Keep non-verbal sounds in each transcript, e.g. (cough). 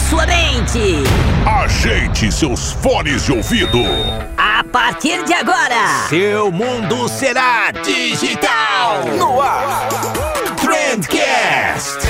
sua mente. Ajeite seus fones de ouvido. A partir de agora, seu mundo será digital. No ar, Trendcast.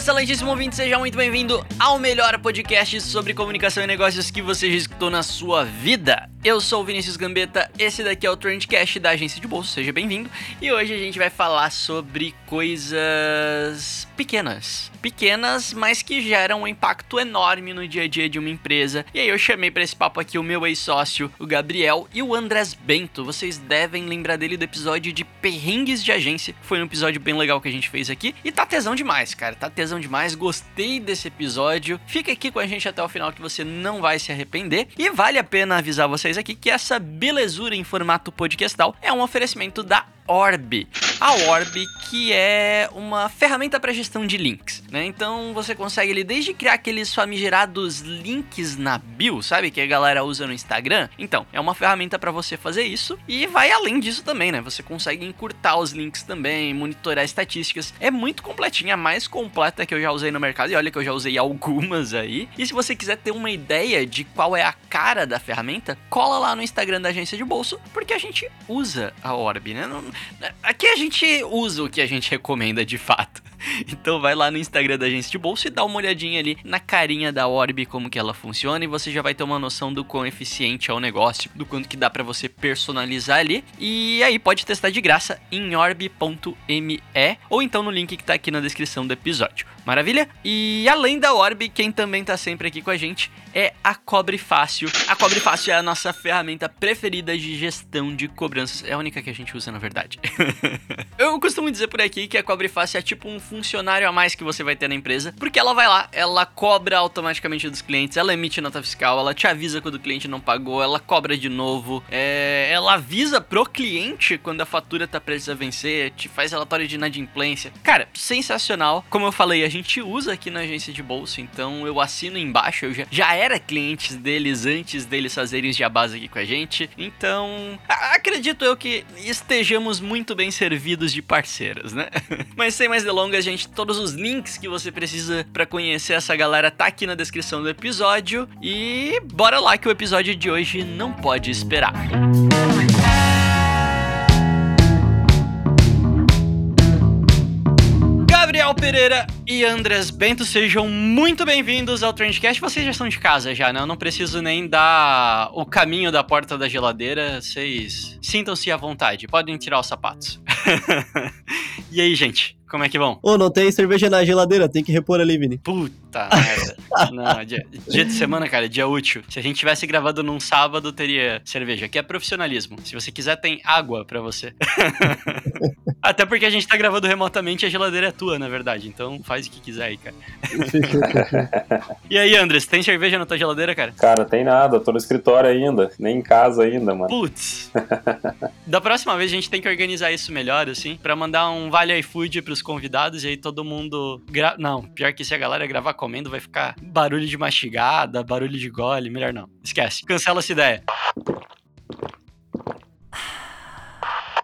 excelentíssimo ouvinte, seja muito bem-vindo ao melhor podcast sobre comunicação e negócios que você já escutou na sua vida. Eu sou o Vinícius Gambetta, esse daqui é o Trendcast da agência de bolsa, seja bem-vindo. E hoje a gente vai falar sobre coisas pequenas. Pequenas, mas que geram um impacto enorme no dia a dia de uma empresa. E aí eu chamei para esse papo aqui o meu ex-sócio, o Gabriel, e o Andrés Bento. Vocês devem lembrar dele do episódio de Perrengues de Agência. Foi um episódio bem legal que a gente fez aqui. E tá tesão demais, cara. Tá tesão demais. Gostei desse episódio. Fica aqui com a gente até o final que você não vai se arrepender. E vale a pena avisar vocês vocês aqui que essa belezura em formato podcastal é um oferecimento da Orb. A Orb, que é uma ferramenta para gestão de links, né? Então você consegue ali desde criar aqueles famigerados links na bio, sabe? Que a galera usa no Instagram. Então, é uma ferramenta para você fazer isso e vai além disso também, né? Você consegue encurtar os links também, monitorar estatísticas. É muito completinha, a mais completa que eu já usei no mercado. E olha que eu já usei algumas aí. E se você quiser ter uma ideia de qual é a cara da ferramenta, cola lá no Instagram da agência de bolso, porque a gente usa a Orb, né? Não, Aqui a gente usa o que a gente recomenda de fato. (laughs) Então vai lá no Instagram da agência de bolsa e dá uma olhadinha ali na carinha da Orb, como que ela funciona, e você já vai ter uma noção do quão eficiente é o negócio, do quanto que dá para você personalizar ali. E aí pode testar de graça em orb.me ou então no link que tá aqui na descrição do episódio. Maravilha? E além da Orb, quem também tá sempre aqui com a gente é a Cobre Fácil. A Cobre Fácil é a nossa ferramenta preferida de gestão de cobranças. É a única que a gente usa, na verdade. (laughs) Eu costumo dizer por aqui que a Cobre Fácil é tipo um funcionário a mais que você vai ter na empresa, porque ela vai lá, ela cobra automaticamente dos clientes, ela emite nota fiscal, ela te avisa quando o cliente não pagou, ela cobra de novo, é, ela avisa pro cliente quando a fatura tá prestes a vencer, te faz relatório de inadimplência. Cara, sensacional. Como eu falei, a gente usa aqui na agência de bolsa, então eu assino embaixo, eu já, já era cliente deles antes deles fazerem os base aqui com a gente. Então, acredito eu que estejamos muito bem servidos de parceiras, né? (laughs) Mas sem mais delongas, gente, todos os links que você precisa para conhecer essa galera tá aqui na descrição do episódio e bora lá que o episódio de hoje não pode esperar. Música Pereira e Andrés Bento, sejam muito bem-vindos ao Trendcast. Vocês já estão de casa já, né? Eu não preciso nem dar o caminho da porta da geladeira. Vocês sintam-se à vontade, podem tirar os sapatos. (laughs) e aí, gente? Como é que vão? Ô, não tem cerveja na geladeira, tem que repor ali, Vini. Puta merda. (laughs) não, dia, dia, de semana, cara, dia útil. Se a gente tivesse gravado num sábado, teria cerveja. Aqui é profissionalismo. Se você quiser, tem água para você. (laughs) Até porque a gente tá gravando remotamente e a geladeira é tua, na verdade. Então faz o que quiser aí, cara. (laughs) e aí, Andres, tem cerveja na tua geladeira, cara? Cara, tem nada. Tô no escritório ainda. Nem em casa ainda, mano. Putz. da próxima vez a gente tem que organizar isso melhor, assim, para mandar um vale iFood pros convidados e aí todo mundo. Gra... Não, pior que se a galera gravar comendo, vai ficar barulho de mastigada, barulho de gole. Melhor não. Esquece. Cancela essa ideia.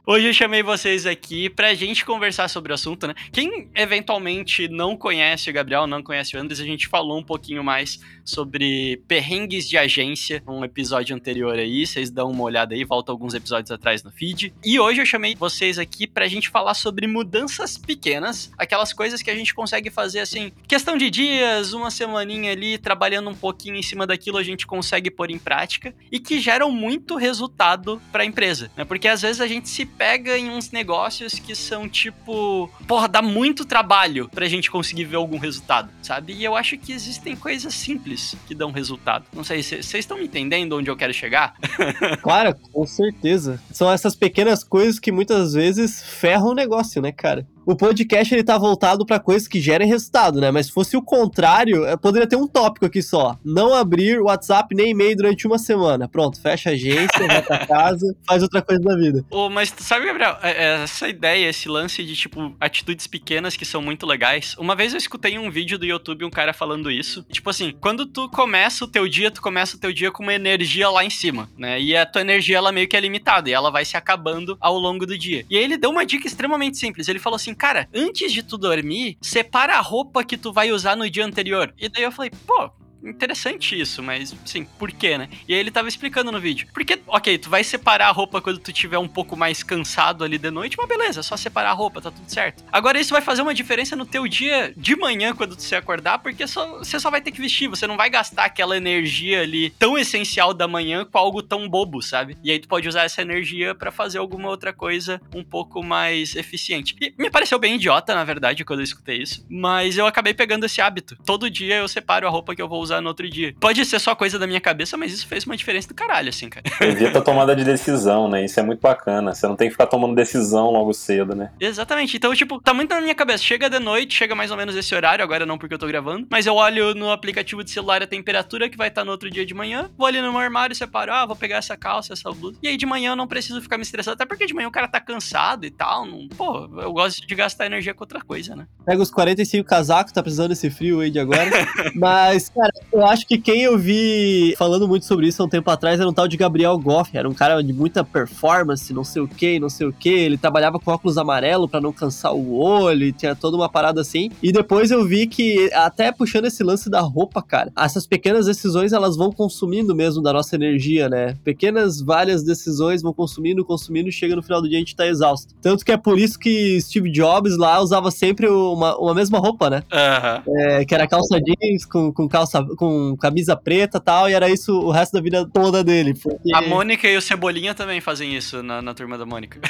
Hoje eu chamei vocês aqui pra gente conversar sobre o assunto, né? Quem eventualmente não conhece o Gabriel, não conhece o Andres, a gente falou um pouquinho mais sobre perrengues de agência, um episódio anterior aí, vocês dão uma olhada aí, volta alguns episódios atrás no feed. E hoje eu chamei vocês aqui pra gente falar sobre mudanças pequenas, aquelas coisas que a gente consegue fazer assim, questão de dias, uma semaninha ali, trabalhando um pouquinho em cima daquilo, a gente consegue pôr em prática e que geram muito resultado pra empresa, né? Porque às vezes a gente se pega em uns negócios que são tipo, porra, dá muito trabalho pra gente conseguir ver algum resultado, sabe? E eu acho que existem coisas simples que dão resultado. Não sei, vocês estão entendendo onde eu quero chegar? (laughs) claro, com certeza. São essas pequenas coisas que muitas vezes ferram o negócio, né, cara? O podcast ele tá voltado para coisas que gerem resultado, né? Mas se fosse o contrário, é, poderia ter um tópico aqui só. Não abrir WhatsApp nem e-mail durante uma semana. Pronto, fecha a agência, vai pra (laughs) casa, faz outra coisa da vida. Oh, mas sabe, Gabriel, é, é, essa ideia, esse lance de, tipo, atitudes pequenas que são muito legais. Uma vez eu escutei um vídeo do YouTube, um cara falando isso. Tipo assim, quando tu começa o teu dia, tu começa o teu dia com uma energia lá em cima, né? E a tua energia, ela meio que é limitada, e ela vai se acabando ao longo do dia. E aí ele deu uma dica extremamente simples. Ele falou assim, cara, antes de tu dormir, separa a roupa que tu vai usar no dia anterior. E daí eu falei, pô, interessante isso, mas sim, por quê, né? E aí ele tava explicando no vídeo. Porque, ok, tu vai separar a roupa quando tu tiver um pouco mais cansado ali de noite, mas beleza, é só separar a roupa, tá tudo certo. Agora isso vai fazer uma diferença no teu dia de manhã quando se acordar, porque só, você só vai ter que vestir, você não vai gastar aquela energia ali tão essencial da manhã com algo tão bobo, sabe? E aí tu pode usar essa energia para fazer alguma outra coisa um pouco mais eficiente. E me pareceu bem idiota, na verdade, quando eu escutei isso, mas eu acabei pegando esse hábito. Todo dia eu separo a roupa que eu vou usar usar no outro dia. Pode ser só coisa da minha cabeça, mas isso fez uma diferença do caralho, assim, cara. (laughs) Evita a tomada de decisão, né? Isso é muito bacana. Você não tem que ficar tomando decisão logo cedo, né? Exatamente. Então, tipo, tá muito na minha cabeça. Chega de noite, chega mais ou menos esse horário, agora não porque eu tô gravando, mas eu olho no aplicativo de celular a temperatura que vai estar tá no outro dia de manhã, vou ali no meu armário e separo, ah, vou pegar essa calça, essa blusa. E aí de manhã eu não preciso ficar me estressando, até porque de manhã o cara tá cansado e tal. Não... Pô, eu gosto de gastar energia com outra coisa, né? Pega os 45 casacos, tá precisando desse frio aí de agora. (laughs) mas, cara, eu acho que quem eu vi falando muito sobre isso há um tempo atrás era um tal de Gabriel Goff. Era um cara de muita performance, não sei o que, não sei o que. Ele trabalhava com óculos amarelo para não cansar o olho, tinha toda uma parada assim. E depois eu vi que, até puxando esse lance da roupa, cara, essas pequenas decisões elas vão consumindo mesmo da nossa energia, né? Pequenas, várias decisões vão consumindo, consumindo, e chega no final do dia a gente tá exausto. Tanto que é por isso que Steve Jobs lá usava sempre uma, uma mesma roupa, né? Uhum. É, que era calça jeans com, com calça com camisa preta e tal, e era isso o resto da vida toda dele. Porque... A Mônica e o Cebolinha também fazem isso na, na turma da Mônica.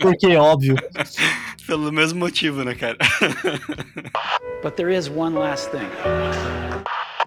porque, óbvio. (laughs) Pelo mesmo motivo, né, cara? But there is one last thing.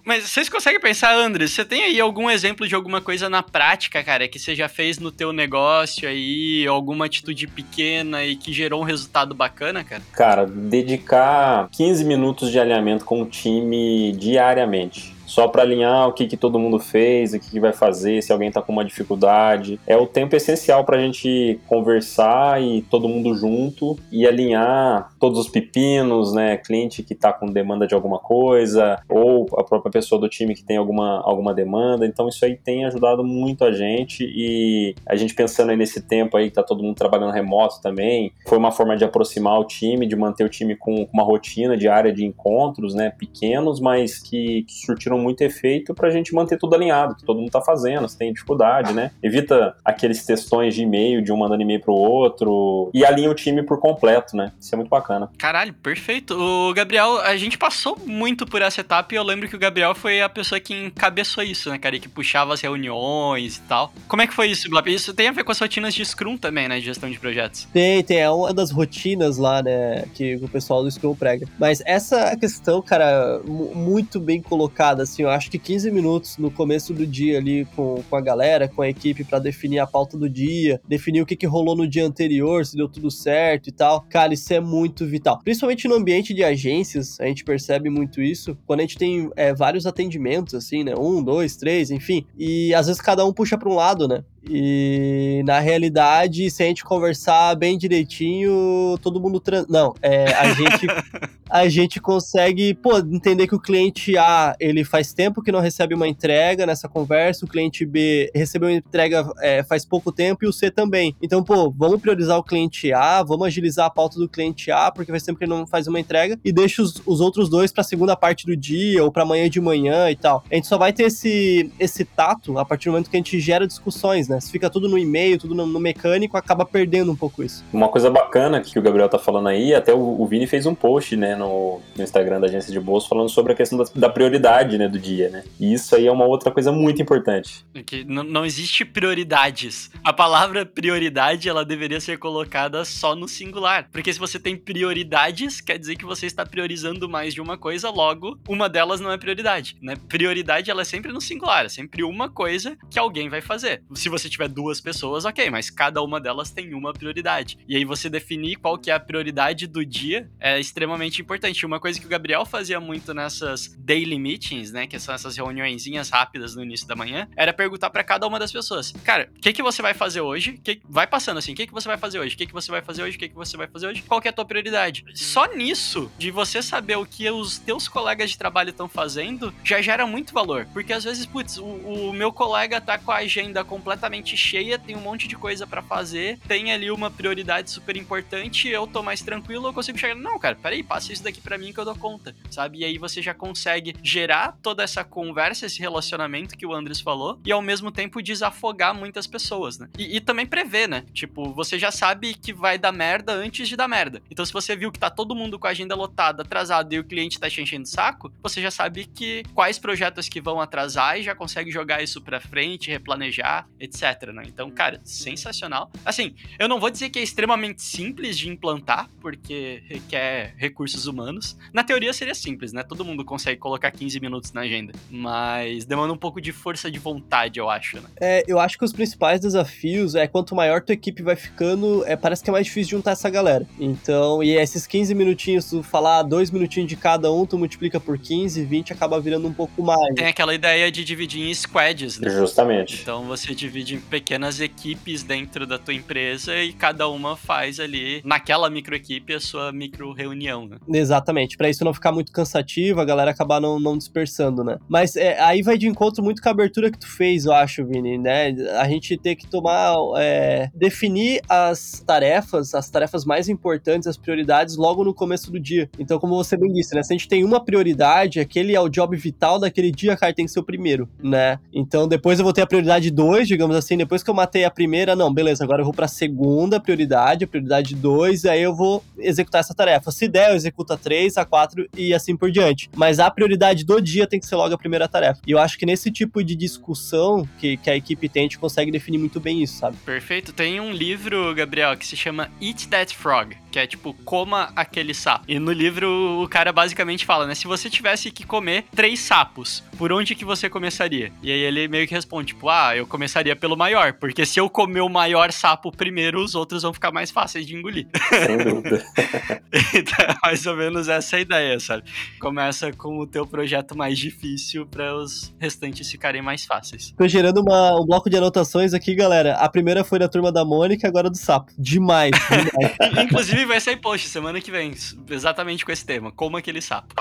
Mas vocês conseguem pensar, André, você tem aí algum exemplo de alguma coisa na prática, cara, que você já fez no teu negócio aí, alguma atitude pequena e que gerou um resultado bacana, cara? Cara, dedicar 15 minutos de alinhamento com o time diariamente só para alinhar o que, que todo mundo fez, o que, que vai fazer, se alguém está com uma dificuldade. É o tempo essencial para a gente conversar e todo mundo junto e alinhar todos os pepinos, né? Cliente que está com demanda de alguma coisa ou a própria pessoa do time que tem alguma, alguma demanda. Então isso aí tem ajudado muito a gente e a gente pensando aí nesse tempo aí que tá todo mundo trabalhando remoto também, foi uma forma de aproximar o time, de manter o time com, com uma rotina diária de encontros, né? Pequenos, mas que, que surtiram muito efeito para a gente manter tudo alinhado, que todo mundo está fazendo, se tem dificuldade, né? Evita aqueles textões de e-mail, de um mandando e-mail pro outro, e alinha o time por completo, né? Isso é muito bacana. Caralho, perfeito. O Gabriel, a gente passou muito por essa etapa e eu lembro que o Gabriel foi a pessoa que encabeçou isso, né, cara? E que puxava as reuniões e tal. Como é que foi isso, Glop? Isso tem a ver com as rotinas de Scrum também, né? De gestão de projetos. Tem, tem. É uma das rotinas lá, né? Que o pessoal do Scrum prega. Mas essa questão, cara, muito bem colocada, assim, eu acho que 15 minutos no começo do dia ali com, com a galera, com a equipe, para definir a pauta do dia, definir o que, que rolou no dia anterior, se deu tudo certo e tal. Cara, isso é muito vital. Principalmente no ambiente de agências, a gente percebe muito isso. Quando a gente tem é, vários atendimentos, assim, né? Um, dois, três, enfim. E às vezes cada um puxa para um lado, né? E na realidade, se a gente conversar bem direitinho, todo mundo. Trans... Não, é, a gente. (laughs) a gente consegue, pô, entender que o cliente A, ele faz tempo que não recebe uma entrega nessa conversa, o cliente B recebeu uma entrega é, faz pouco tempo e o C também. Então, pô, vamos priorizar o cliente A, vamos agilizar a pauta do cliente A, porque faz tempo que ele não faz uma entrega, e deixa os, os outros dois para a segunda parte do dia ou para amanhã de manhã e tal. A gente só vai ter esse, esse tato a partir do momento que a gente gera discussões, né? Se fica tudo no e-mail, tudo no, no mecânico, acaba perdendo um pouco isso. Uma coisa bacana que o Gabriel tá falando aí, até o, o Vini fez um post, né, no, no Instagram da agência de bolsa falando sobre a questão da, da, prioridade, né, do dia, né? E isso aí é uma outra coisa muito importante. Que não existe prioridades. A palavra prioridade, ela deveria ser colocada só no singular. Porque se você tem prioridades, quer dizer que você está priorizando mais de uma coisa, logo, uma delas não é prioridade, né? Prioridade, ela é sempre no singular, é sempre uma coisa que alguém vai fazer. Se você tiver duas pessoas, ok, mas cada uma delas tem uma prioridade. E aí você definir qual que é a prioridade do dia é extremamente importante. Uma coisa que o Gabriel fazia muito nessas daily meetings, né, que são essas reuniõezinhas rápidas no início da manhã, era perguntar para cada uma das pessoas, cara, o que que você vai fazer hoje? Que, vai passando assim, o que que você vai fazer hoje? O que que você vai fazer hoje? O que que você vai fazer hoje? Qual que é a tua prioridade? Só nisso, de você saber o que os teus colegas de trabalho estão fazendo, já gera muito valor. Porque às vezes, putz, o, o meu colega tá com a agenda completamente cheia, tem um monte de coisa para fazer, tem ali uma prioridade super importante, eu tô mais tranquilo, eu consigo chegar, não, cara, peraí, passa isso daqui para mim que eu dou conta, sabe? E aí você já consegue gerar toda essa conversa, esse relacionamento que o Andres falou, e ao mesmo tempo desafogar muitas pessoas, né? E, e também prever, né? Tipo, você já sabe que vai dar merda antes de dar merda. Então, se você viu que tá todo mundo com a agenda lotada, atrasado, e o cliente tá te enchendo o saco, você já sabe que quais projetos que vão atrasar e já consegue jogar isso pra frente, replanejar, etc, né? Então, cara, sensacional. Assim, eu não vou dizer que é extremamente simples de implantar, porque requer recursos humanos. Na teoria seria simples, né? Todo mundo consegue colocar 15 minutos na agenda, mas demanda um pouco de força de vontade, eu acho, né? É, eu acho que os principais desafios é quanto maior tua equipe vai ficando, é, parece que é mais difícil juntar essa galera. Então, e esses 15 minutinhos, tu falar dois minutinhos de cada um, tu multiplica por 15, 20, acaba virando um pouco mais. Tem aquela ideia de dividir em squads, né? Justamente. Então você divide em pequenas equipes dentro da tua empresa e cada uma faz ali, naquela microequipe, a sua micro reunião, né? Exatamente. Para isso não ficar muito cansativo, a galera acabar não, não dispersando, né? Mas é, aí vai de encontro muito com a abertura que tu fez, eu acho, Vini, né? A gente tem que tomar, é, definir as tarefas, as tarefas mais importantes, as prioridades logo no começo do dia. Então, como você bem disse, né? Se a gente tem uma prioridade, aquele é o job vital daquele dia, cara, tem que ser o primeiro, né? Então, depois eu vou ter a prioridade 2, digamos assim, depois que eu matei a primeira, não, beleza, agora eu vou pra segunda prioridade, a prioridade 2, e aí eu vou executar essa tarefa. Se der, eu executo a 3, a 4 e assim por diante. Mas a prioridade do dia tem que ser logo a primeira tarefa. E eu acho que nesse tipo de discussão que, que a equipe tem, a gente consegue definir muito bem isso, sabe? Perfeito. Tem um livro, Gabriel, que se chama Eat That Frog, que é tipo, coma aquele sapo. E no livro o cara basicamente fala, né? Se você tivesse que comer três sapos, por onde que você começaria? E aí ele meio que responde, tipo, ah, eu começaria pelo maior, porque se eu comer o maior sapo primeiro, os outros vão ficar mais fáceis de engolir. Sem dúvida. (laughs) então, é mais ou menos essa a ideia, sabe? Começa com o teu projeto mais difícil para os restantes ficarem mais fáceis. Tô gerando uma, um bloco de anotações aqui, galera. A primeira foi da turma da Mônica, agora do sapo. Demais, demais. (laughs) Inclusive vai sair post semana que vem, exatamente com esse tema, como aquele sapo.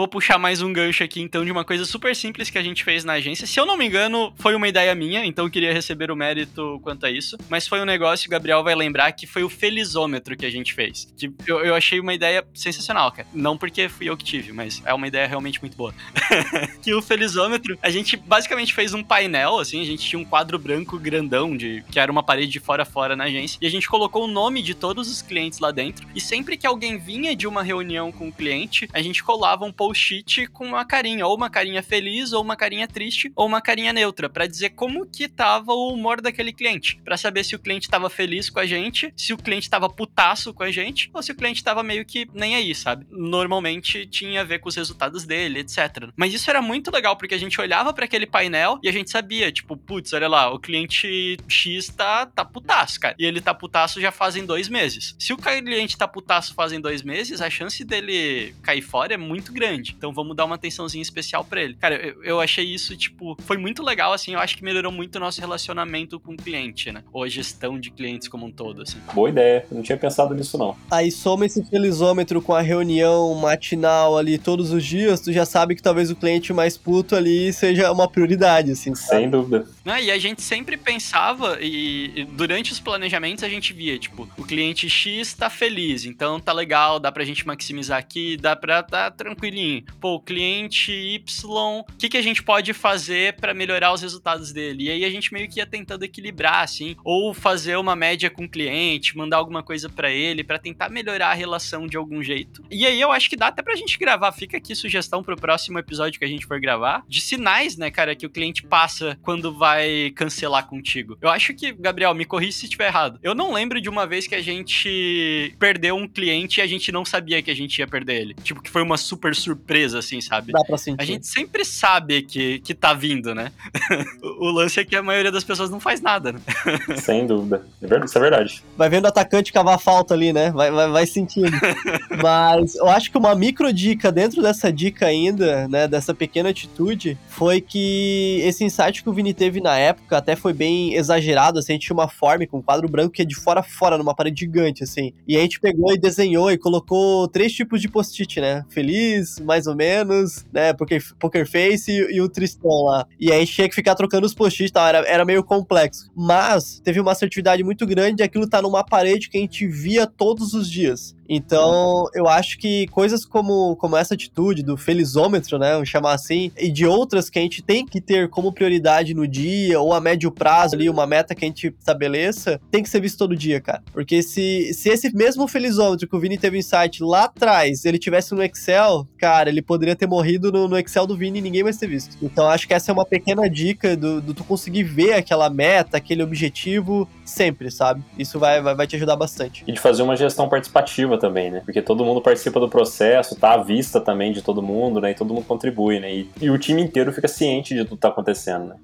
Vou puxar mais um gancho aqui, então, de uma coisa super simples que a gente fez na agência. Se eu não me engano, foi uma ideia minha, então eu queria receber o mérito quanto a isso. Mas foi um negócio, o Gabriel vai lembrar, que foi o felizômetro que a gente fez. Que eu, eu achei uma ideia sensacional, cara. Não porque fui eu que tive, mas é uma ideia realmente muito boa. (laughs) que o felizômetro, a gente basicamente fez um painel, assim, a gente tinha um quadro branco grandão, de que era uma parede de fora a fora na agência, e a gente colocou o nome de todos os clientes lá dentro. E sempre que alguém vinha de uma reunião com o cliente, a gente colava um post-it com uma carinha, ou uma carinha feliz, ou uma carinha triste, ou uma carinha neutra, para dizer como que tava o humor daquele cliente, para saber se o cliente tava feliz com a gente, se o cliente tava putaço com a gente, ou se o cliente tava meio que nem aí, sabe? Normalmente tinha a ver com os resultados dele, etc. Mas isso era muito legal, porque a gente olhava para aquele painel e a gente sabia, tipo, putz, olha lá, o cliente X tá, tá putaço, cara. E ele tá putaço já fazem dois meses. Se o cliente tá putaço fazem dois meses, a chance dele cair fora é muito grande. Então vamos dar uma atençãozinha especial para ele. Cara, eu, eu, achei isso, tipo, foi muito legal, assim. Eu acho que melhorou muito o nosso relacionamento com o cliente, né? Ou a gestão de clientes como um todo, assim. Boa ideia. Não tinha pensado nisso, não. Aí soma esse felizômetro com a reunião matinal ali todos os dias, tu já sabe que talvez o cliente mais puto ali seja uma prioridade, assim. Sabe? Sem dúvida. Né? E a gente sempre pensava, e, e durante os planejamentos a gente via, tipo, o cliente X tá feliz, então tá legal, dá pra gente maximizar aqui, dá pra tá tranquilinho olhinho. Pô, o cliente Y, o que, que a gente pode fazer para melhorar os resultados dele? E aí a gente meio que ia tentando equilibrar, assim, ou fazer uma média com o cliente, mandar alguma coisa para ele, para tentar melhorar a relação de algum jeito. E aí eu acho que dá até pra gente gravar. Fica aqui sugestão pro próximo episódio que a gente for gravar, de sinais, né, cara, que o cliente passa quando vai cancelar contigo. Eu acho que, Gabriel, me corrija se estiver errado. Eu não lembro de uma vez que a gente perdeu um cliente e a gente não sabia que a gente ia perder ele. Tipo, que foi uma super surpresa, assim, sabe? Dá pra sentir. A gente sempre sabe que, que tá vindo, né? (laughs) o lance é que a maioria das pessoas não faz nada, né? (laughs) Sem dúvida. Isso é verdade. Vai vendo o atacante cavar falta ali, né? Vai, vai, vai sentindo. (laughs) Mas eu acho que uma micro dica dentro dessa dica ainda, né, dessa pequena atitude, foi que esse insight que o Vini teve na época até foi bem exagerado, assim, a gente tinha uma form com um quadro branco que é de fora a fora, numa parede gigante, assim. E a gente pegou e desenhou e colocou três tipos de post-it, né? Feliz, mais ou menos, né? Poker, poker face e, e o tristão lá. E aí tinha que ficar trocando os post-its e tal, era, era meio complexo. Mas teve uma assertividade muito grande aquilo tá numa parede que a gente via todos os dias. Então, eu acho que coisas como, como essa atitude do felizômetro, né, vamos chamar assim, e de outras que a gente tem que ter como prioridade no dia ou a médio prazo ali, uma meta que a gente estabeleça, tem que ser visto todo dia, cara. Porque se, se esse mesmo felizômetro que o Vini teve insight lá atrás, ele tivesse no Excel, cara, ele poderia ter morrido no, no Excel do Vini e ninguém mais ter visto. Então, acho que essa é uma pequena dica do, do tu conseguir ver aquela meta, aquele objetivo sempre, sabe? Isso vai, vai, vai te ajudar bastante. E de fazer uma gestão participativa também, né? Porque todo mundo participa do processo, tá à vista também de todo mundo, né? E todo mundo contribui, né? E, e o time inteiro fica ciente de tudo que tá acontecendo, né?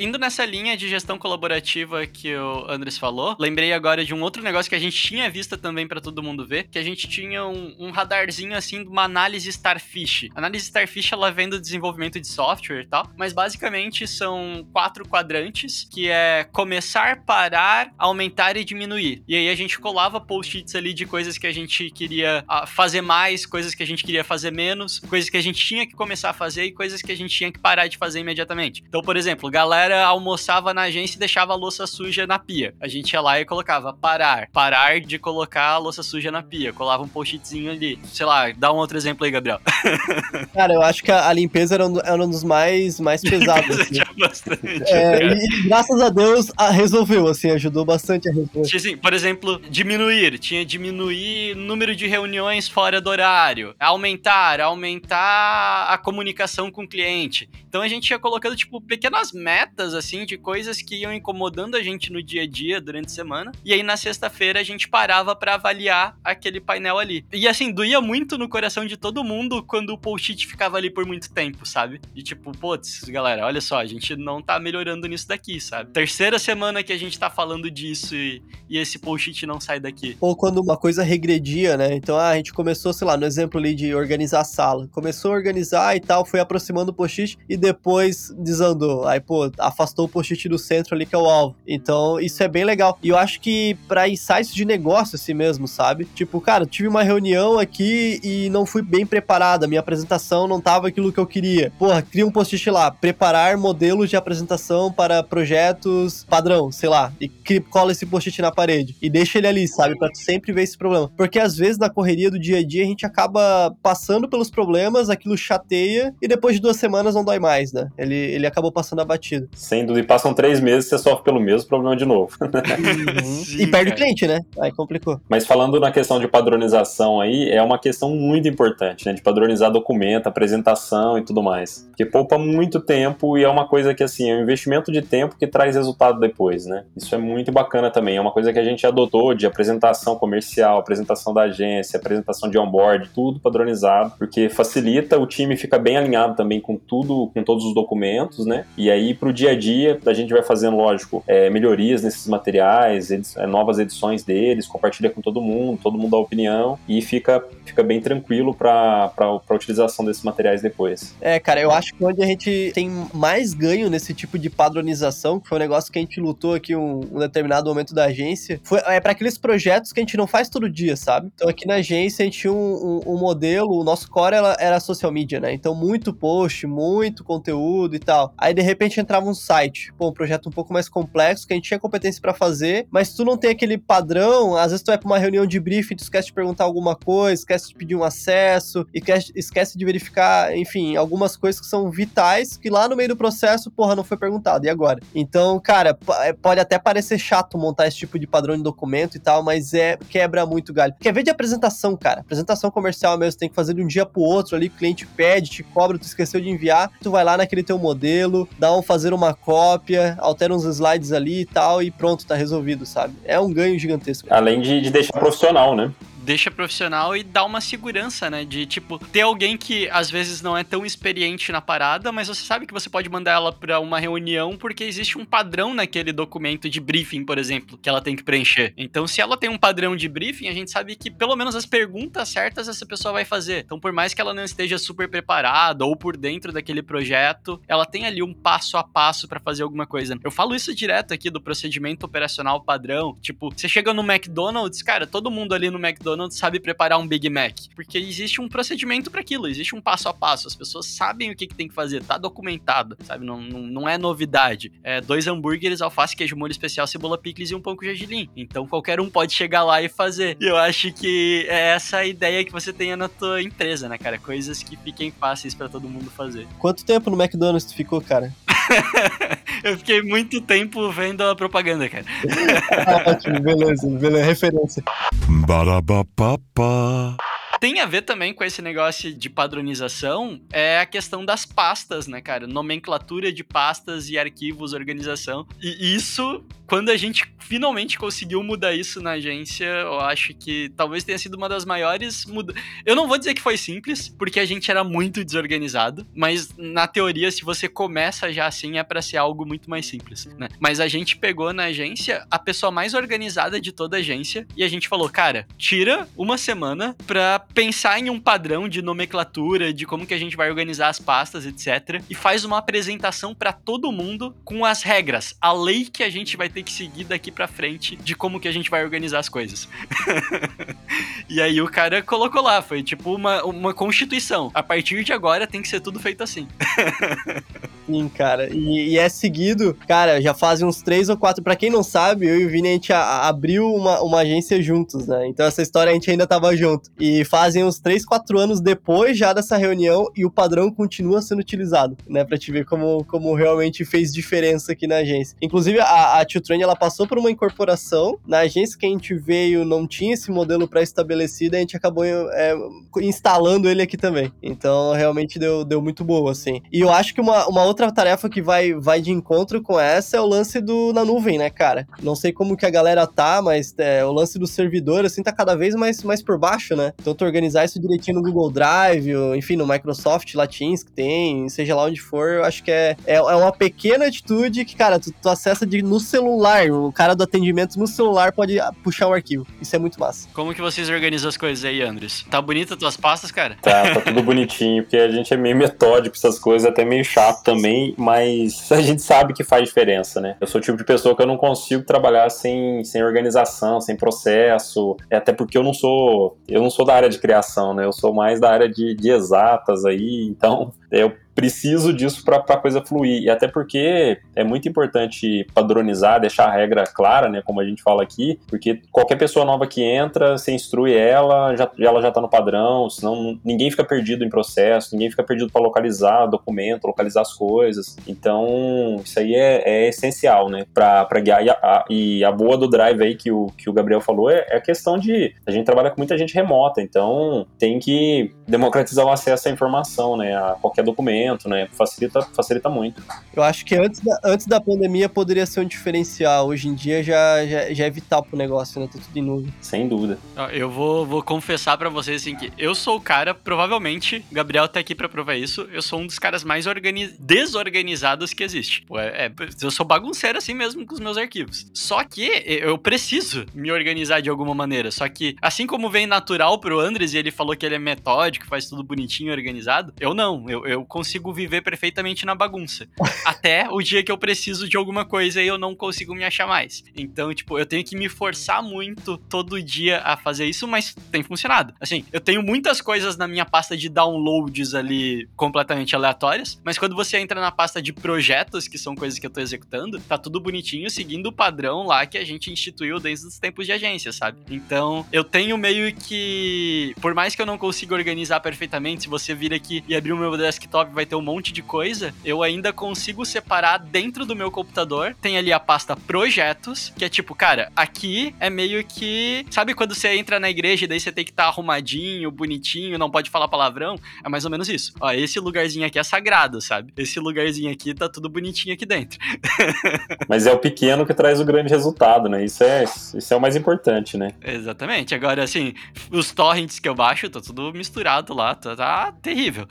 Indo nessa linha de gestão colaborativa que o Andres falou, lembrei agora de um outro negócio que a gente tinha visto também para todo mundo ver, que a gente tinha um, um, radarzinho assim de uma análise Starfish. A análise Starfish ela vem do desenvolvimento de software e tal, mas basicamente são quatro quadrantes, que é começar, parar, aumentar e diminuir. E aí a gente colava post-its ali de coisas que a gente queria ah, fazer mais, coisas que a gente queria fazer menos, coisas que a gente tinha que começar a fazer e coisas que a gente tinha que parar de fazer imediatamente. Então, por exemplo, galera almoçava na agência e deixava a louça suja na pia. A gente ia lá e colocava parar. Parar de colocar a louça suja na pia. Colava um post-itzinho ali. Sei lá, dá um outro exemplo aí, Gabriel. (laughs) Cara, eu acho que a, a limpeza era um, era um, dos mais, mais (laughs) pesados. Assim. bastante. É, e graças a Deus a, resolveu, assim, ajudou bastante a resolver. Assim, por exemplo, diminuir. Tinha diminuir o número de reuniões fora do horário. Aumentar, aumentar a comunicação com o cliente. Então a gente ia colocando, tipo, pequenas metas assim, de coisas que iam incomodando a gente no dia a dia durante a semana. E aí na sexta-feira a gente parava para avaliar aquele painel ali. E assim, doía muito no coração de todo mundo quando o post-it ficava ali por muito tempo, sabe? E tipo, putz, galera, olha só, a gente não tá melhorando nisso daqui, sabe? Terceira semana que a gente tá falando disso e, e esse post-it não sai daqui. Ou quando uma coisa regredia, né? Então ah, a gente começou, sei lá, no exemplo ali de organizar a sala. Começou a organizar e tal, foi aproximando o post-it e depois desandou. Aí, pô, afastou o post-it do centro ali, que é o alvo. Então, isso é bem legal. E eu acho que para insights de negócio assim mesmo, sabe? Tipo, cara, tive uma reunião aqui e não fui bem preparada, minha apresentação não tava aquilo que eu queria. Porra, cria um post-it lá, preparar modelos de apresentação para projetos padrão, sei lá, e cola esse post-it na parede e deixa ele ali, sabe? Tu sempre ver esse problema. Porque às vezes na correria do dia a dia a gente acaba passando pelos problemas, aquilo chateia e depois de duas semanas não dói mais, né? Ele, ele acabou passando a batida. Sem dúvida. E passam três meses você sofre pelo mesmo problema de novo. Uhum. (laughs) Sim, e perde o cliente, né? Aí complicou. Mas falando na questão de padronização aí, é uma questão muito importante, né? De padronizar documento, apresentação e tudo mais. Porque poupa muito tempo e é uma coisa que, assim, é um investimento de tempo que traz resultado depois, né? Isso é muito bacana também. É uma coisa que a gente adotou de apresentação comercial, apresentação da agência, apresentação de onboard, tudo padronizado, porque facilita, o time fica bem alinhado também com tudo, com todos os documentos, né? E aí, pro dia a dia, a gente vai fazendo, lógico, é, melhorias nesses materiais, edi é, novas edições deles, compartilha com todo mundo, todo mundo dá opinião e fica, fica bem tranquilo para a utilização desses materiais depois. É, cara, eu acho que onde a gente tem mais ganho nesse tipo de padronização, que foi um negócio que a gente lutou aqui um, um determinado momento da agência, foi, é para aqueles projetos que a gente não faz todo dia, sabe? Então aqui na agência a gente tinha um, um, um modelo, o nosso core era, era social media, né? Então muito post, muito conteúdo e tal. Aí de repente entrava um site, pô, um projeto um pouco mais complexo que a gente tinha competência para fazer, mas tu não tem aquele padrão, às vezes tu vai pra uma reunião de briefing, tu esquece de perguntar alguma coisa, esquece de pedir um acesso, e esquece de verificar, enfim, algumas coisas que são vitais que lá no meio do processo, porra, não foi perguntado. E agora? Então, cara, é, pode até parecer chato montar esse tipo de padrão de documento e tal, mas é quebra muito galho. Quer ver de apresentação, cara? Apresentação comercial mesmo, tem que fazer de um dia pro outro ali, o cliente pede, te cobra, tu esqueceu de enviar, tu vai lá naquele teu modelo, dá um fazer uma cópia, altera uns slides ali e tal, e pronto, tá resolvido, sabe? É um ganho gigantesco. Além de, de deixar profissional, né? Deixa profissional e dá uma segurança, né? De tipo, ter alguém que às vezes não é tão experiente na parada, mas você sabe que você pode mandar ela para uma reunião porque existe um padrão naquele documento de briefing, por exemplo, que ela tem que preencher. Então, se ela tem um padrão de briefing, a gente sabe que pelo menos as perguntas certas essa pessoa vai fazer. Então, por mais que ela não esteja super preparada ou por dentro daquele projeto, ela tem ali um passo a passo para fazer alguma coisa. Eu falo isso direto aqui do procedimento operacional padrão. Tipo, você chega no McDonald's, cara, todo mundo ali no McDonald's McDonald's sabe preparar um Big Mac. Porque existe um procedimento para aquilo, existe um passo a passo. As pessoas sabem o que, que tem que fazer, tá documentado, sabe? Não, não, não é novidade. É dois hambúrgueres, alface, queijo, molho especial, cebola, picles e um pão com gergelim. Então qualquer um pode chegar lá e fazer. E eu acho que é essa a ideia que você tenha na tua empresa, né, cara? Coisas que fiquem fáceis para todo mundo fazer. Quanto tempo no McDonald's tu ficou, cara? (laughs) (laughs) eu fiquei muito tempo vendo a propaganda, cara. ah, (laughs) ótimo, beleza, beleza, referência. Barabapapa. Tem a ver também com esse negócio de padronização, é a questão das pastas, né, cara? Nomenclatura de pastas e arquivos, organização. E isso, quando a gente finalmente conseguiu mudar isso na agência, eu acho que talvez tenha sido uma das maiores muda... Eu não vou dizer que foi simples, porque a gente era muito desorganizado, mas na teoria, se você começa já assim, é para ser algo muito mais simples, né? Mas a gente pegou na agência a pessoa mais organizada de toda a agência e a gente falou, cara, tira uma semana pra pensar em um padrão de nomenclatura, de como que a gente vai organizar as pastas, etc. E faz uma apresentação para todo mundo com as regras, a lei que a gente vai ter que seguir daqui para frente de como que a gente vai organizar as coisas. (laughs) e aí o cara colocou lá, foi tipo uma, uma constituição. A partir de agora tem que ser tudo feito assim. (laughs) Sim, cara. E, e, é seguido, cara, já fazem uns três ou quatro. Para quem não sabe, eu e o Vini, a gente a, a abriu uma, uma agência juntos, né? Então essa história a gente ainda tava junto. E fazem uns três, quatro anos depois já dessa reunião e o padrão continua sendo utilizado, né? Pra te ver como, como realmente fez diferença aqui na agência. Inclusive, a, a Tio Train, ela passou por uma incorporação. Na agência que a gente veio, não tinha esse modelo pré-estabelecido, a gente acabou é, instalando ele aqui também. Então, realmente deu, deu muito boa, assim. E eu acho que uma, uma outra tarefa que vai, vai de encontro com essa é o lance do na nuvem, né, cara? Não sei como que a galera tá, mas é, o lance do servidor, assim, tá cada vez mais, mais por baixo, né? Então, organizar isso direitinho no Google Drive, ou, enfim, no Microsoft Latins que tem, seja lá onde for, eu acho que é, é, é uma pequena atitude que, cara, tu, tu acessa de, no celular, o cara do atendimento no celular pode puxar o um arquivo. Isso é muito massa. Como que vocês organizam as coisas aí, Andres? Tá bonita tuas pastas, cara? Tá, tá tudo bonitinho, porque a gente é meio metódico essas coisas, até meio chato também também, mas (laughs) a gente sabe que faz diferença, né? Eu sou o tipo de pessoa que eu não consigo trabalhar sem, sem organização, sem processo, é até porque eu não sou eu não sou da área de criação, né? Eu sou mais da área de, de exatas aí, então eu preciso disso para a coisa fluir. E até porque é muito importante padronizar, deixar a regra clara, né, como a gente fala aqui, porque qualquer pessoa nova que entra, você instrui ela, já, ela já está no padrão, senão ninguém fica perdido em processo, ninguém fica perdido para localizar documento, localizar as coisas. Então, isso aí é, é essencial, né, para guiar. E a, e a, boa do Drive aí que o, que o Gabriel falou é, é a questão de a gente trabalha com muita gente remota, então tem que democratizar o acesso à informação, né, a qualquer documento né? Facilita, facilita muito. Eu acho que antes da, antes da pandemia poderia ser um diferencial. Hoje em dia já, já, já é vital pro negócio, né? Tá tudo em nuvem. Sem dúvida. Eu vou, vou confessar para vocês assim que eu sou o cara, provavelmente, Gabriel tá aqui para provar isso, eu sou um dos caras mais organiz... desorganizados que existe. É, é, eu sou bagunceiro assim mesmo com os meus arquivos. Só que eu preciso me organizar de alguma maneira. Só que, assim como vem natural pro Andres e ele falou que ele é metódico, que faz tudo bonitinho, organizado. Eu não, eu, eu consigo viver perfeitamente na bagunça. (laughs) Até o dia que eu preciso de alguma coisa e eu não consigo me achar mais. Então, tipo, eu tenho que me forçar muito todo dia a fazer isso, mas tem funcionado. Assim, eu tenho muitas coisas na minha pasta de downloads ali completamente aleatórias, mas quando você entra na pasta de projetos, que são coisas que eu tô executando, tá tudo bonitinho, seguindo o padrão lá que a gente instituiu desde os tempos de agência, sabe? Então, eu tenho meio que. Por mais que eu não consiga organizar perfeitamente, se você vir aqui e abrir o meu desktop, vai ter um monte de coisa, eu ainda consigo separar dentro do meu computador. Tem ali a pasta projetos, que é tipo, cara, aqui é meio que. Sabe quando você entra na igreja e daí você tem que estar tá arrumadinho, bonitinho, não pode falar palavrão? É mais ou menos isso. Ó, esse lugarzinho aqui é sagrado, sabe? Esse lugarzinho aqui tá tudo bonitinho aqui dentro. (laughs) Mas é o pequeno que traz o grande resultado, né? Isso é, isso é o mais importante, né? Exatamente. Agora, assim, os torrents que eu baixo, tá tudo misturado lá, tá, tá terrível.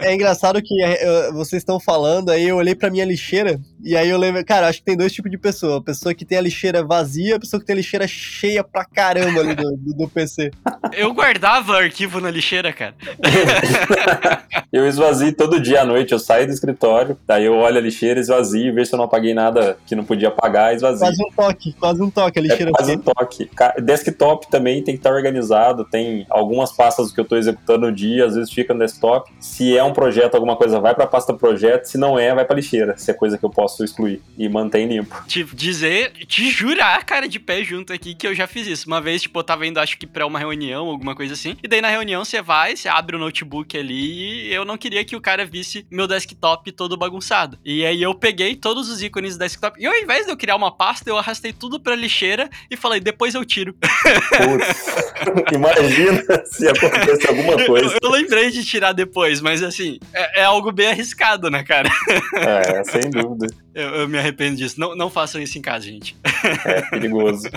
é engraçado que é, vocês estão falando, aí eu olhei pra minha lixeira, e aí eu lembro, cara, acho que tem dois tipos de pessoa. A pessoa que tem a lixeira vazia, a pessoa que tem a lixeira cheia pra caramba ali do, do, do PC. Eu guardava arquivo na lixeira, cara. (laughs) eu esvazio todo dia à noite, eu saio do escritório, daí eu olho a lixeira, esvazio, vejo se eu não apaguei nada que não podia apagar, esvazio. Quase um toque, quase um toque a lixeira. É quase um toque. Desktop também tem que estar organizado, tem algumas pastas que eu estou executando no dia, às vezes fica no desktop. Se é um projeto, alguma coisa vai para a pasta projeto, se não é, vai para lixeira, se é coisa que eu posso excluir e mantém limpo. Te dizer, te jurar, cara, de pé junto aqui que eu já fiz isso. Uma vez, tipo, eu tava indo, acho que pra uma reunião, alguma coisa assim, e daí na reunião você vai, você abre o notebook ali e eu não queria que o cara visse meu desktop todo bagunçado. E aí eu peguei todos os ícones do desktop e ao invés de eu criar uma pasta, eu arrastei tudo pra lixeira e falei, depois eu tiro. (laughs) Putz, imagina (laughs) se acontece alguma coisa. Eu, eu, lembrei de tirar depois, mas assim, é, é, algo bem arriscado, né, cara? É, sem dúvida. Eu, eu, me arrependo disso. Não, não façam isso em casa, gente. É perigoso.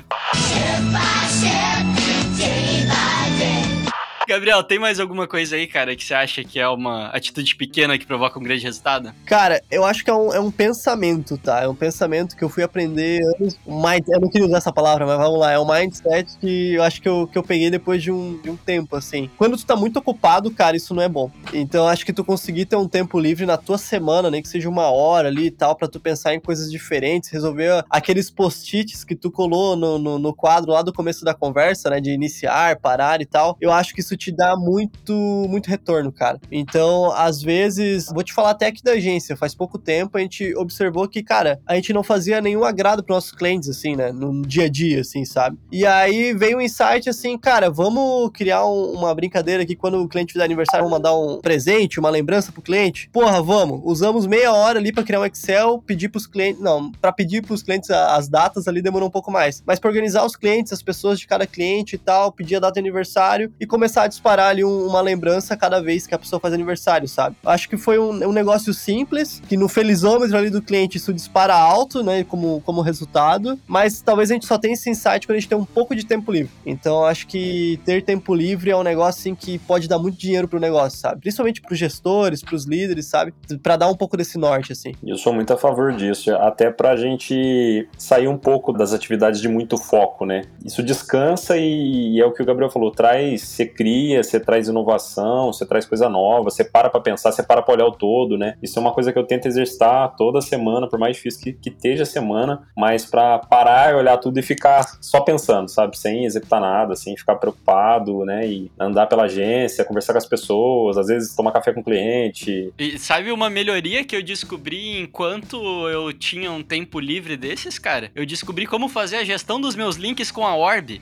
Gabriel, tem mais alguma coisa aí, cara, que você acha que é uma atitude pequena que provoca um grande resultado? Cara, eu acho que é um, é um pensamento, tá? É um pensamento que eu fui aprender anos. Mind, eu não queria usar essa palavra, mas vamos lá. É um mindset que eu acho que eu, que eu peguei depois de um, de um tempo, assim. Quando tu tá muito ocupado, cara, isso não é bom. Então acho que tu conseguir ter um tempo livre na tua semana, nem que seja uma hora ali e tal, para tu pensar em coisas diferentes, resolver aqueles post-its que tu colou no, no, no quadro lá do começo da conversa, né? De iniciar, parar e tal. Eu acho que isso te dá muito, muito retorno, cara. Então, às vezes, vou te falar até aqui da agência, faz pouco tempo a gente observou que, cara, a gente não fazia nenhum agrado para nossos clientes, assim, né, no dia a dia, assim, sabe? E aí veio um insight assim, cara, vamos criar um, uma brincadeira aqui quando o cliente fizer aniversário, vamos mandar um presente, uma lembrança pro cliente. Porra, vamos. Usamos meia hora ali para criar um Excel, pedir pros clientes, não, para pedir pros clientes as datas ali demorou um pouco mais. Mas para organizar os clientes, as pessoas de cada cliente e tal, pedir a data de aniversário e começar a disparar ali um, uma lembrança cada vez que a pessoa faz aniversário, sabe? Acho que foi um, um, negócio simples, que no felizômetro ali do cliente isso dispara alto, né, como, como resultado, mas talvez a gente só tenha esse insight quando a gente tem um pouco de tempo livre. Então acho que ter tempo livre é um negócio assim que pode dar muito dinheiro pro negócio, sabe? Principalmente pros gestores, pros líderes, sabe? Para dar um pouco desse norte, assim. Eu sou muito a favor disso, até pra gente sair um pouco das atividades de muito foco, né? Isso descansa e, e é o que o Gabriel falou, traz, você cria, você traz inovação, você traz coisa nova, você para pra pensar, você para pra olhar o todo, né? Isso é uma coisa que eu tento exercitar toda semana, por mais difícil que, que esteja a semana, mas para parar, olhar tudo e ficar só pensando, sabe? Sem executar nada, sem ficar preocupado, né? E andar pela agência, conversar com as pessoas, às vezes tomar café com o cliente. E sabe uma melhoria que eu descobri enquanto eu tinha um tempo livre desses, cara? Eu descobri como fazer a gestão dos meus links com a Orb.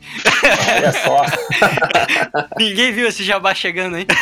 Olha só. (laughs) (laughs) Ninguém viu esse jabá chegando, hein? (laughs)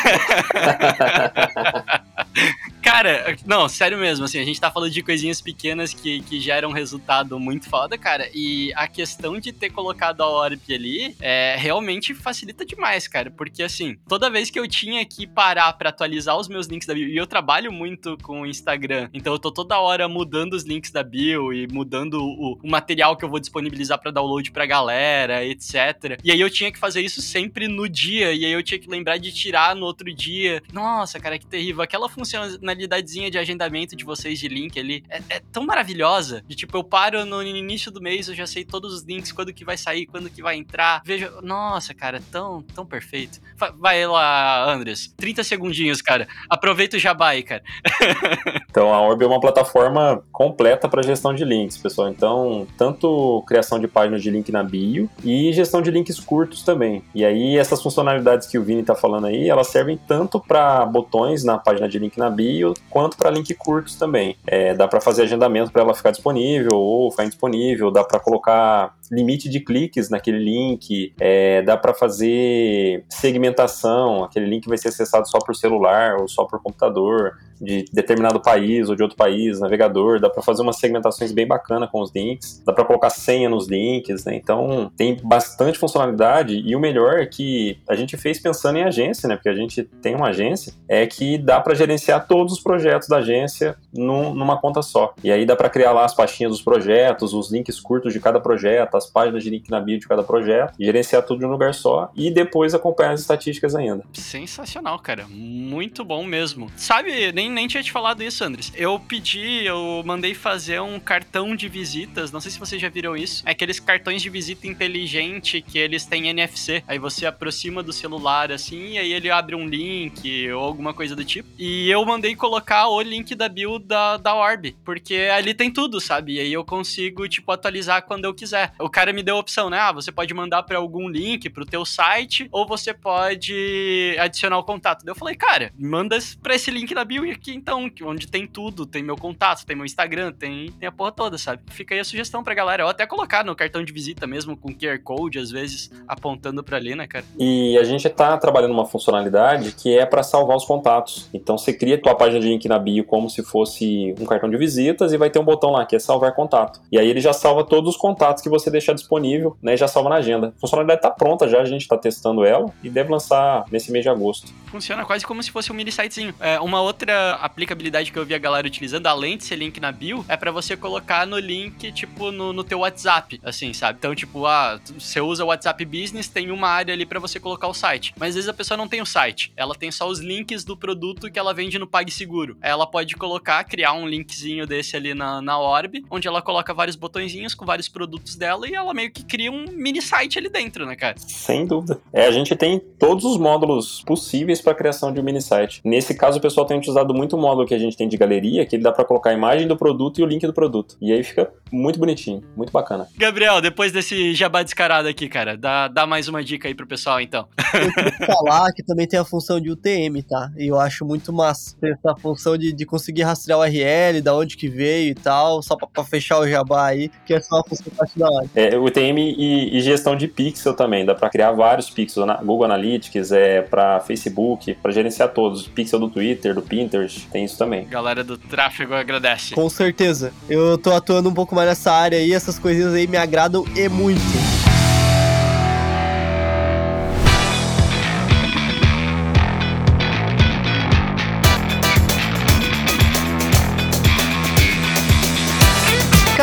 Cara, não, sério mesmo, assim, a gente tá falando de coisinhas pequenas que, que geram um resultado muito foda, cara, e a questão de ter colocado a Orb ali é, realmente facilita demais, cara, porque assim, toda vez que eu tinha que parar para atualizar os meus links da bio, e eu trabalho muito com o Instagram, então eu tô toda hora mudando os links da bio e mudando o, o material que eu vou disponibilizar para download pra galera, etc. E aí eu tinha que fazer isso sempre no dia, e aí eu tinha que lembrar de tirar no outro dia. Nossa, cara, que terrível. Aquela funcionalidade funcionalidadezinha de agendamento de vocês de link ali é, é, tão maravilhosa. De tipo, eu paro no início do mês, eu já sei todos os links, quando que vai sair, quando que vai entrar. Veja, nossa, cara, tão, tão perfeito. Vai lá, Andres. 30 segundinhos, cara. Aproveita o jabá aí, cara. (laughs) então, a Orb é uma plataforma completa para gestão de links, pessoal. Então, tanto criação de páginas de link na bio e gestão de links curtos também. E aí, essas funcionalidades que o Vini está falando aí, elas servem tanto para botões na página de link na bio, quanto para link curtos também. É, dá para fazer agendamento para ela ficar disponível ou ficar indisponível, dá para colocar limite de cliques naquele link, é, dá para fazer segmentação, aquele link vai ser acessado só por celular ou só por computador de determinado país ou de outro país, navegador, dá para fazer umas segmentações bem bacana com os links, dá para colocar senha nos links, né? Então tem bastante funcionalidade e o melhor é que a gente fez pensando em agência, né? Porque a gente tem uma agência, é que dá para gerenciar todos os projetos da agência num, numa conta só. E aí dá para criar lá as pastinhas dos projetos, os links curtos de cada projeto, as páginas de link na bio de cada projeto, gerenciar tudo em um lugar só e depois acompanhar as estatísticas ainda. Sensacional, cara. Muito bom mesmo. Sabe, nem nem, tinha te falado isso, Andres. Eu pedi, eu mandei fazer um cartão de visitas. Não sei se vocês já viram isso. É aqueles cartões de visita inteligente que eles têm NFC. Aí você aproxima do celular assim, e aí ele abre um link ou alguma coisa do tipo. E eu mandei colocar o link da build da, da Orb. Porque ali tem tudo, sabe? E aí eu consigo, tipo, atualizar quando eu quiser. O cara me deu a opção, né? Ah, você pode mandar para algum link pro teu site, ou você pode adicionar o contato. Daí eu falei, cara, manda pra esse link da bio aqui então, onde tem tudo, tem meu contato, tem meu Instagram, tem, tem a porra toda, sabe? Fica aí a sugestão pra galera, ou até colocar no cartão de visita mesmo, com QR Code, às vezes, apontando pra ali, né, cara? E a gente tá trabalhando uma funcionalidade que é para salvar os contatos. Então você cria tua página de link na bio como se fosse um cartão de visitas e vai ter um botão lá que é salvar contato. E aí ele já salva todos os contatos que você deixar disponível, né, e já salva na agenda. A funcionalidade tá pronta já, a gente tá testando ela e deve lançar nesse mês de agosto. Funciona quase como se fosse um mini sitezinho. É, uma outra aplicabilidade que eu vi a galera utilizando, além de ser link na bio, é para você colocar no link, tipo, no, no teu WhatsApp, assim, sabe? Então, tipo, ah, você usa o WhatsApp Business, tem uma área ali para você colocar o site. Mas às vezes a pessoa não tem o site, ela tem só os links do produto que ela vende no PagSeguro. Ela pode colocar, criar um linkzinho desse ali na, na Orb, onde ela coloca vários botõezinhos com vários produtos dela e ela meio que cria um mini site ali dentro, né, cara? Sem dúvida. É, a gente tem todos os módulos possíveis para criação de um mini site. Nesse caso, o pessoal tem utilizado muito o módulo que a gente tem de galeria, que ele dá para colocar a imagem do produto e o link do produto. E aí fica muito bonitinho, muito bacana. Gabriel, depois desse jabá descarado aqui, cara, dá, dá mais uma dica aí pro pessoal, então. Eu queria falar que também tem a função de UTM, tá? E eu acho muito massa essa função de, de conseguir rastrear o URL, da onde que veio e tal, só pra, pra fechar o jabá aí, que é só uma função parte da hora. É, UTM e, e, gestão de pixel também, dá pra criar vários pixels, na Google Analytics, é, pra Facebook, pra gerenciar todos, pixel do Twitter, do Pinterest, tem isso também também. Galera do tráfego agradece. Com certeza. Eu tô atuando um pouco mais nessa área aí, essas coisinhas aí me agradam e muito.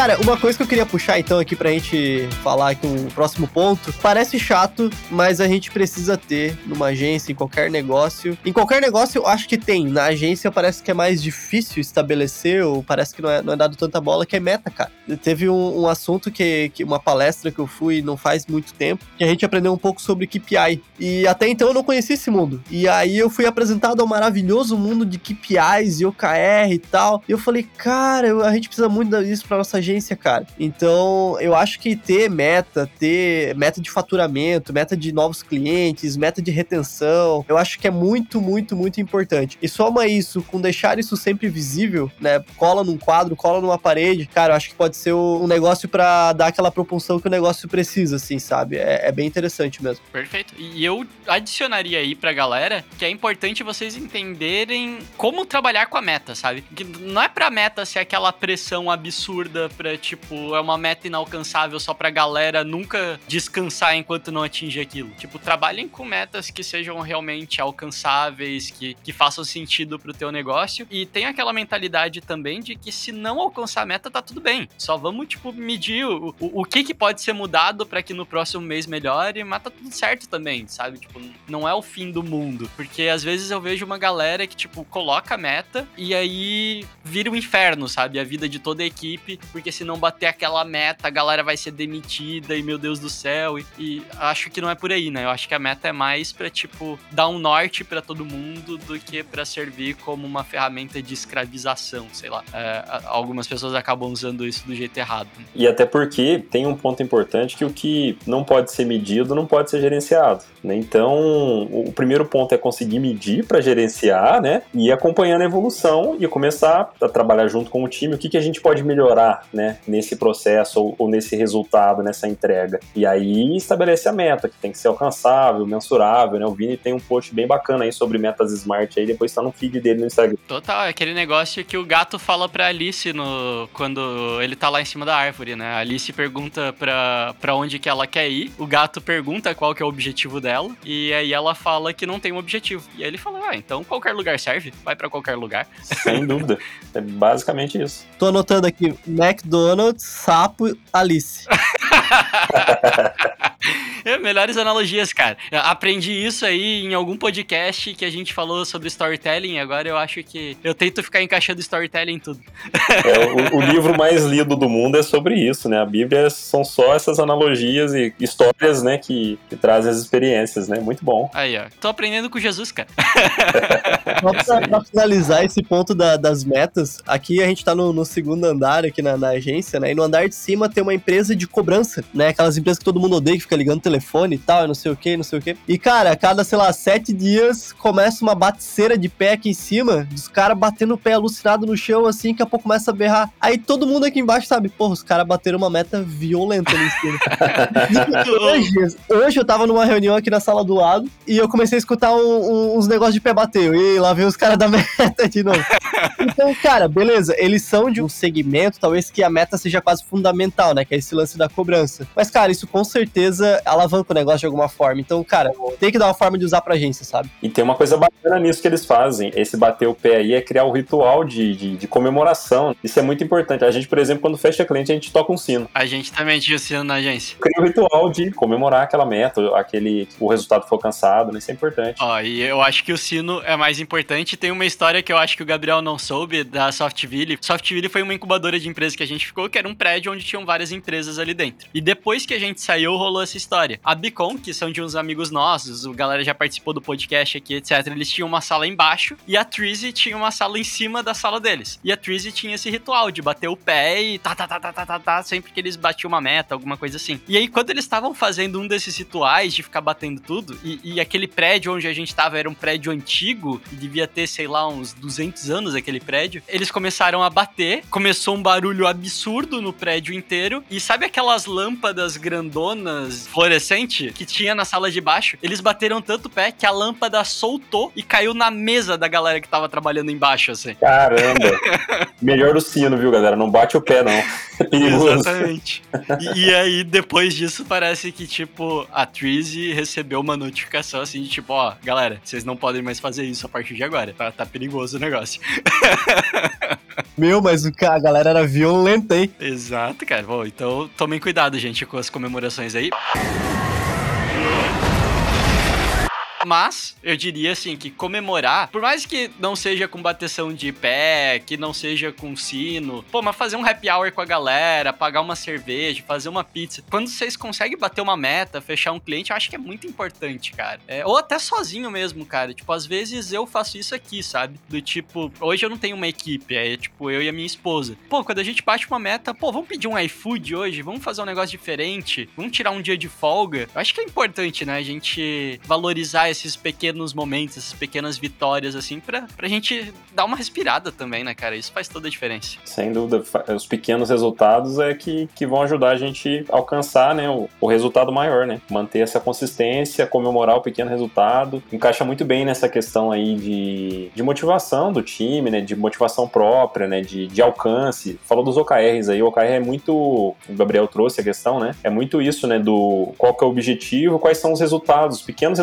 Cara, uma coisa que eu queria puxar então aqui pra gente falar aqui um próximo ponto, parece chato, mas a gente precisa ter numa agência, em qualquer negócio. Em qualquer negócio eu acho que tem, na agência parece que é mais difícil estabelecer, ou parece que não é, não é dado tanta bola, que é meta, cara. Teve um, um assunto que, que, uma palestra que eu fui não faz muito tempo, que a gente aprendeu um pouco sobre KPI. E até então eu não conhecia esse mundo. E aí eu fui apresentado ao maravilhoso mundo de KPIs e OKR e tal. E eu falei, cara, a gente precisa muito disso pra nossa agência agência, cara. Então, eu acho que ter meta, ter meta de faturamento, meta de novos clientes, meta de retenção, eu acho que é muito, muito, muito importante. E soma isso com deixar isso sempre visível, né? Cola num quadro, cola numa parede, cara, eu acho que pode ser um negócio para dar aquela propulsão que o negócio precisa, assim, sabe? É, é bem interessante mesmo. Perfeito. E eu adicionaria aí pra galera que é importante vocês entenderem como trabalhar com a meta, sabe? Que não é pra meta ser aquela pressão absurda pra, tipo, é uma meta inalcançável só pra galera nunca descansar enquanto não atinge aquilo. Tipo, trabalhem com metas que sejam realmente alcançáveis, que, que façam sentido pro teu negócio. E tem aquela mentalidade também de que se não alcançar a meta, tá tudo bem. Só vamos, tipo, medir o, o, o que, que pode ser mudado para que no próximo mês melhore, mas tá tudo certo também, sabe? Tipo, não é o fim do mundo. Porque às vezes eu vejo uma galera que, tipo, coloca a meta e aí vira um inferno, sabe? A vida de toda a equipe, porque se não bater aquela meta, a galera vai ser demitida e meu Deus do céu. E, e acho que não é por aí, né? Eu acho que a meta é mais pra, tipo, dar um norte para todo mundo do que para servir como uma ferramenta de escravização, sei lá. É, algumas pessoas acabam usando isso do jeito errado. E até porque tem um ponto importante que o que não pode ser medido não pode ser gerenciado. Né? Então, o primeiro ponto é conseguir medir para gerenciar, né? E acompanhando a evolução e começar a trabalhar junto com o time. O que, que a gente pode melhorar, né? Nesse processo ou, ou nesse resultado, nessa entrega. E aí estabelece a meta, que tem que ser alcançável, mensurável, né? O Vini tem um post bem bacana aí sobre metas smart aí, depois tá no feed dele no Instagram. Total, é aquele negócio que o gato fala pra Alice no, quando ele tá lá em cima da árvore, né? A Alice pergunta pra, pra onde que ela quer ir, o gato pergunta qual que é o objetivo dela, e aí ela fala que não tem um objetivo. E aí ele fala, ah, então qualquer lugar serve, vai para qualquer lugar. Sem (laughs) dúvida. É basicamente isso. Tô anotando aqui, McDonald's, sapo, Alice. (laughs) É, (laughs) melhores analogias, cara. Aprendi isso aí em algum podcast que a gente falou sobre storytelling. Agora eu acho que eu tento ficar encaixando storytelling em tudo. (laughs) É, o, o, livro mais lido do mundo é sobre isso, né? A Bíblia são só essas analogias e histórias, né, que, que trazem as experiências, né? Muito bom. Aí, ó. Tô aprendendo com Jesus, cara. (laughs) Só pra, pra, finalizar esse ponto da, das metas, aqui a gente tá no, no segundo andar aqui na, na, agência, né? E no andar de cima tem uma empresa de cobrança, né? Aquelas empresas que todo mundo odeia, que fica ligando telefone e tal, não sei o que, não sei o que. E, cara, a cada, sei lá, sete dias começa uma baticeira de pé aqui em cima, dos caras batendo o pé alucinado no chão, assim, que a pouco começa a berrar. Aí todo mundo aqui embaixo sabe, porra, os caras bateram uma meta violenta ali em cima. (laughs) hoje, hoje eu tava numa reunião aqui na sala do lado e eu comecei a escutar um, um, uns negócios de pé bateu. E lá vem os caras da (laughs) meta de novo. Então, cara, beleza, eles são de um segmento, talvez que a meta seja quase fundamental, né? Que é esse lance da cobrança. Mas, cara, isso com certeza alavanca o negócio de alguma forma. Então, cara, tem que dar uma forma de usar pra agência, sabe? E tem uma coisa bacana nisso que eles fazem. Esse bater o pé aí é criar o um ritual de, de, de, comemoração. Isso é muito importante. A gente, por exemplo, quando fecha cliente, a gente toca um sino. A gente também tinha o sino na agência. Cria o um ritual de comemorar aquela meta, aquele o resultado foi alcançado, né? Isso é importante. Ó, e eu acho que o sino é mais importante. Tem uma história que eu acho que o Gabriel não soube da Softville. Softville foi uma incubadora de empresas que a gente ficou, que era um prédio onde tinham várias empresas ali dentro. E depois que a gente saiu, rolou essa história. A Bicom, que são de uns amigos nossos, o galera já participou do podcast aqui, etc. Eles tinham uma sala embaixo e a Trizzy tinha uma sala em cima da sala deles. E a Trizzy tinha esse ritual de bater o pé e tá, tá, tá, tá, tá, tá, tá, sempre que eles batiam uma meta, alguma coisa assim. E aí, quando eles estavam fazendo um desses rituais de ficar batendo tudo, e, e aquele prédio onde a gente tava era um prédio antigo, e devia ter, sei lá, uns 200 anos aquele prédio, eles começaram a bater, começou um barulho absurdo no prédio inteiro, e sabe aquelas lâmpadas grandonas fluorescente que tinha na sala de baixo? Eles bateram tanto pé que a lâmpada soltou e caiu na mesa da galera que tava trabalhando embaixo, assim. Caramba! (laughs) Melhor do sino, viu, galera? Não bate o pé, não. (laughs) É perigoso. Exatamente. E, e, aí, depois disso, parece que, tipo, a Trizzy recebeu uma notificação assim de tipo, ó, galera, vocês não podem mais fazer isso a partir de agora. Tá, tá perigoso o negócio. (laughs) Meu, mas o a galera era violenta, hein? Exato, cara. Bom, então tomem cuidado, gente, com as comemorações aí. えっ? Mas eu diria assim que comemorar, por mais que não seja com bateção de pé, que não seja com sino, pô, mas fazer um happy hour com a galera, pagar uma cerveja, fazer uma pizza. Quando vocês conseguem bater uma meta, fechar um cliente, eu acho que é muito importante, cara. É, ou até sozinho mesmo, cara. Tipo, às vezes eu faço isso aqui, sabe? Do tipo, hoje eu não tenho uma equipe, é tipo eu e a minha esposa. Pô, quando a gente bate uma meta, pô, vamos pedir um iFood hoje, vamos fazer um negócio diferente, vamos tirar um dia de folga. Eu acho que é importante, né? A gente valorizar esses pequenos momentos, essas pequenas vitórias, assim, pra, pra gente dar uma respirada também, né, cara? Isso faz toda a diferença. Sem dúvida, os pequenos resultados é que, que vão ajudar a gente a alcançar, né, o, o resultado maior, né? Manter essa consistência, comemorar o pequeno resultado. Encaixa muito bem nessa questão aí de, de motivação do time, né? De motivação própria, né? De, de alcance. Falou dos OKRs aí, o OKR é muito. O Gabriel trouxe a questão, né? É muito isso, né? Do qual que é o objetivo, quais são os resultados, pequenos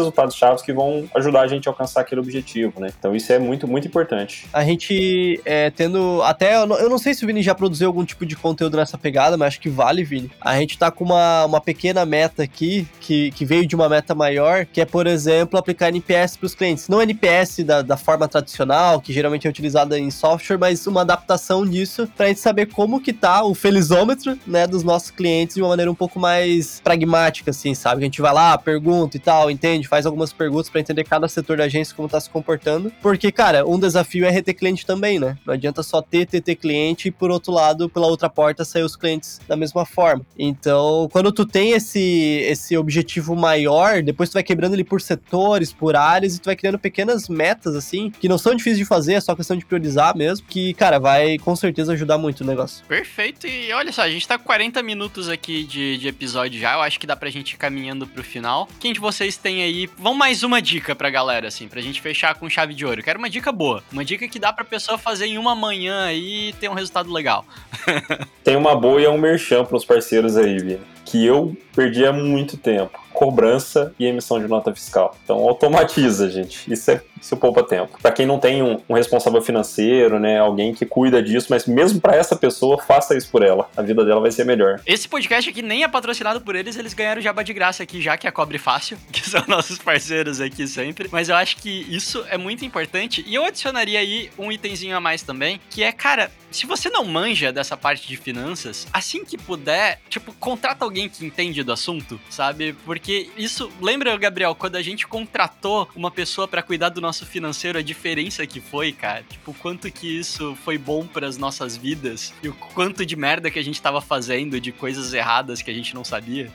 resultados que vão ajudar a gente a alcançar aquele objetivo, né? Então isso é muito, muito importante. A gente é, tendo. Até. Eu não sei se o Vini já produziu algum tipo de conteúdo nessa pegada, mas acho que vale, Vini. A gente tá com uma, uma pequena meta aqui, que, que veio de uma meta maior, que é, por exemplo, aplicar NPS para os clientes. Não NPS da, da forma tradicional, que geralmente é utilizada em software, mas uma adaptação disso para a gente saber como que tá o felizômetro, né, dos nossos clientes de uma maneira um pouco mais pragmática, assim, sabe? A gente vai lá, pergunta e tal, entende, faz algumas perguntas para entender cada setor da agência como tá se comportando. Porque, cara, um desafio é reter cliente também, né? Não adianta só ter, ter, ter cliente e, por outro lado, pela outra porta, sair os clientes da mesma forma. Então, quando tu tem esse, esse objetivo maior, depois tu vai quebrando ele por setores, por áreas, e tu vai criando pequenas metas, assim, que não são difíceis de fazer, é só questão de priorizar mesmo, que, cara, vai com certeza ajudar muito o negócio. Perfeito, e olha só, a gente tá com 40 minutos aqui de, de episódio já, eu acho que dá pra gente ir caminhando pro final. Quem de vocês tem aí, vão mais uma dica pra galera, assim, pra gente fechar com chave de ouro. quero uma dica boa, uma dica que dá pra pessoa fazer em uma manhã e ter um resultado legal. (laughs) tem uma boa e é um merchan pros parceiros aí, que eu perdi há muito tempo cobrança e emissão de nota fiscal. Então automatiza, gente. Isso é isso poupa tempo. Para quem não tem um, um, responsável financeiro, né, alguém que cuida disso, mas mesmo para essa pessoa, faça isso por ela. A vida dela vai ser melhor. Esse podcast aqui nem é patrocinado por eles, eles ganharam jabá de graça aqui já que é a Cobre Fácil, (laughs) que são nossos parceiros aqui sempre. Mas eu acho que isso é muito importante e eu adicionaria aí um itemzinho a mais também, que é, cara, se você não manja dessa parte de finanças, assim que puder, tipo, contrata alguém que entende do assunto, sabe? Porque porque isso, lembra, Gabriel, quando a gente contratou uma pessoa para cuidar do nosso financeiro, a diferença que foi, cara? Tipo, quanto que isso foi bom para as nossas vidas e o quanto de merda que a gente tava fazendo, de coisas erradas que a gente não sabia.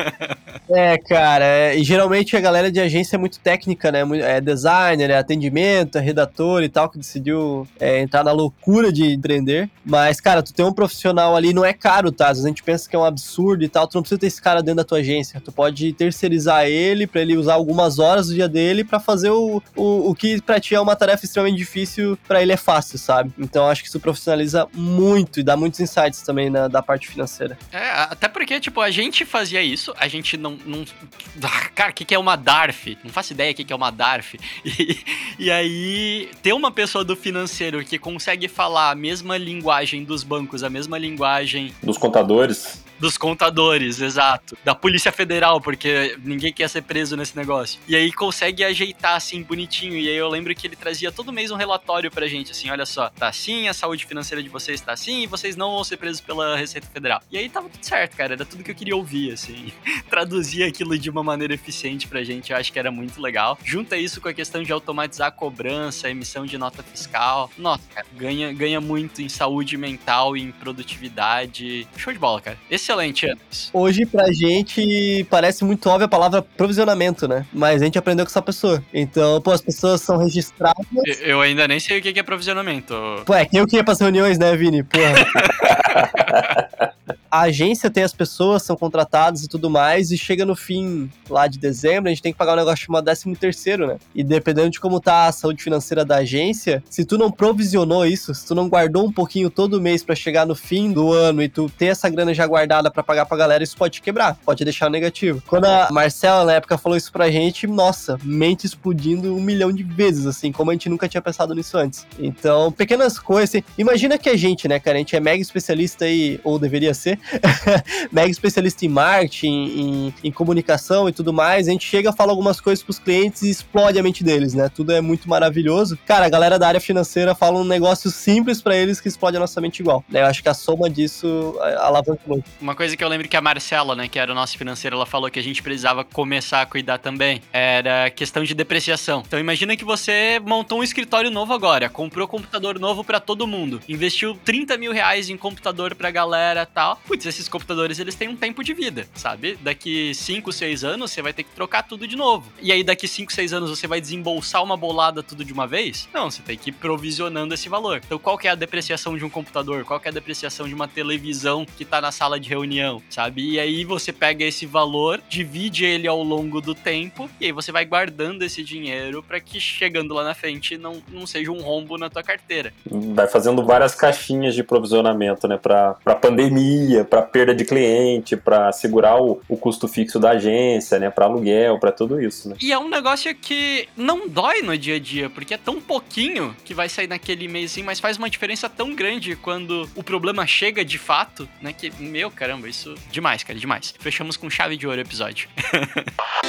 (laughs) é, cara, é, geralmente a galera de agência é muito técnica, né? É designer, é atendimento, é redator e tal, que decidiu é, entrar na loucura de empreender. Mas, cara, tu tem um profissional ali, não é caro, tá? Às vezes a gente pensa que é um absurdo e tal, tu não precisa ter esse cara dentro da tua agência. Tu pode pode terceirizar ele para ele usar algumas horas do dia dele para fazer o, o, o que para ti é uma tarefa extremamente difícil, para ele é fácil, sabe? Então acho que isso profissionaliza muito e dá muitos insights também na, da parte financeira. É, até porque, tipo, a gente fazia isso, a gente não. não... (laughs) Cara, o que, que é uma DARF? Não faço ideia o que, que é uma DARF. (laughs) E, e aí, ter uma pessoa do financeiro que consegue falar a mesma linguagem dos bancos, a mesma linguagem. Dos contadores dos contadores, exato. Da Polícia Federal, porque ninguém quer ser preso nesse negócio. E aí consegue ajeitar assim bonitinho. E aí eu lembro que ele trazia todo mês um relatório pra gente, assim: olha só, tá assim, a saúde financeira de vocês tá assim, e vocês não vão ser presos pela Receita Federal. E aí tava tudo certo, cara. Era tudo que eu queria ouvir, assim. (laughs) Traduzir aquilo de uma maneira eficiente pra gente, eu acho que era muito legal. Junta isso com a questão de automatizar a cobrança, a emissão de nota fiscal. Nossa, cara, ganha, ganha muito em saúde mental e em produtividade. Show de bola, cara. Esse excelente, Anderson. Hoje, pra gente, parece muito óbvia a palavra provisionamento, né? Mas a gente aprendeu com essa pessoa. Então, pô, as pessoas são registradas. Eu ainda nem sei o que é provisionamento. Pô, é que eu que ia pras reuniões, né, Vini? Porra. (laughs) a agência tem as pessoas, são contratadas e tudo mais, e chega no fim lá de dezembro, a gente tem que pagar um negócio chamado 13 terceiro, né? E dependendo de como tá a saúde financeira da agência, se tu não provisionou isso, se tu não guardou um pouquinho todo mês para chegar no fim do ano e tu ter essa grana já guardada para pagar pra galera, isso pode quebrar, pode deixar negativo. Quando a Marcela, na época, falou isso pra gente, nossa, mente explodindo um milhão de vezes, assim, como a gente nunca tinha pensado nisso antes. Então, pequenas coisas, assim, imagina que a gente, né, cara, a gente é mega especialista aí, ou deveria ser, (laughs) mega especialista em marketing, em, em, comunicação e tudo mais, a gente chega, fala algumas coisas pros clientes e explode a mente deles, né? Tudo é muito maravilhoso. Cara, a galera da área financeira fala um negócio simples para eles que explode a nossa mente igual. Né? Eu acho que a soma disso alavanca muito. Uma coisa que eu lembro que a Marcela, né, que era o nosso financeiro, ela falou que a gente precisava começar a cuidar também, era questão de depreciação. Então imagina que você montou um escritório novo agora, comprou computador novo para todo mundo, investiu 30 mil reais em computador pra galera tal putz, esses computadores eles têm um tempo de vida, sabe? Daqui 5, 6 anos você vai ter que trocar tudo de novo. E aí daqui 5, 6 anos você vai desembolsar uma bolada tudo de uma vez? Não, você tem que ir provisionando esse valor. Então qual que é a depreciação de um computador? Qual que é a depreciação de uma televisão que tá na sala de reunião, sabe? E aí você pega esse valor, divide ele ao longo do tempo e aí você vai guardando esse dinheiro para que chegando lá na frente não, não seja um rombo na tua carteira. Vai fazendo várias caixinhas de provisionamento, né, para pandemia, para perda de cliente, para segurar o, o custo fixo da agência, né, para aluguel, para tudo isso, né? E é um negócio que não dói no dia a dia, porque é tão pouquinho que vai sair naquele mês, mas faz uma diferença tão grande quando o problema chega de fato, né, que, meu caramba, isso demais, cara, demais. Fechamos com chave de ouro o episódio. (laughs)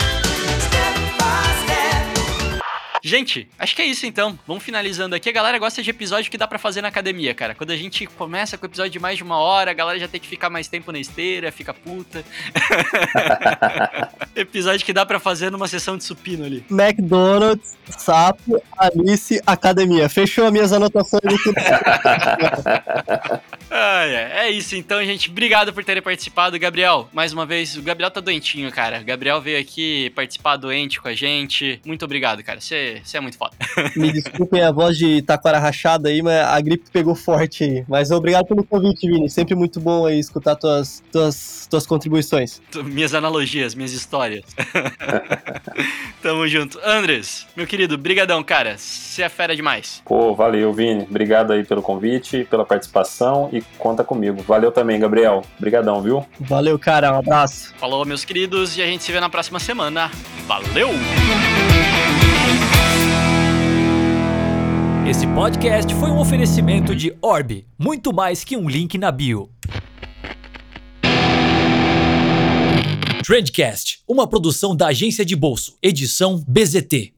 Gente, acho que é isso então. Vamos finalizando aqui. A galera gosta de episódio que dá para fazer na academia, cara. Quando a gente começa com episódio de mais de uma hora, a galera já tem que ficar mais tempo na esteira, fica puta. (laughs) episódio que dá para fazer numa sessão de supino ali. McDonald's, sapo, Alice, academia. Fechou as minhas anotações aqui. (laughs) ah, é. é isso então, gente. Obrigado por terem participado. Gabriel, mais uma vez, o Gabriel tá doentinho, cara. O Gabriel veio aqui participar doente com a gente. Muito obrigado, cara. Você você é muito foda. (laughs) Me desculpem a voz de taquara rachada aí, mas a gripe pegou forte aí. Mas obrigado pelo convite, Vini. Sempre muito bom aí escutar tuas, tuas, tuas contribuições. Minhas analogias, minhas histórias. (laughs) Tamo junto. Andres, meu querido, brigadão, cara. Você é fera demais. Pô, valeu, Vini. Obrigado aí pelo convite, pela participação e conta comigo. Valeu também, Gabriel. Brigadão, viu? Valeu, cara. Um abraço. Falou, meus queridos, e a gente se vê na próxima semana. Valeu! Esse podcast foi um oferecimento de Orb, muito mais que um link na bio. Trendcast, uma produção da agência de bolso, edição BZT.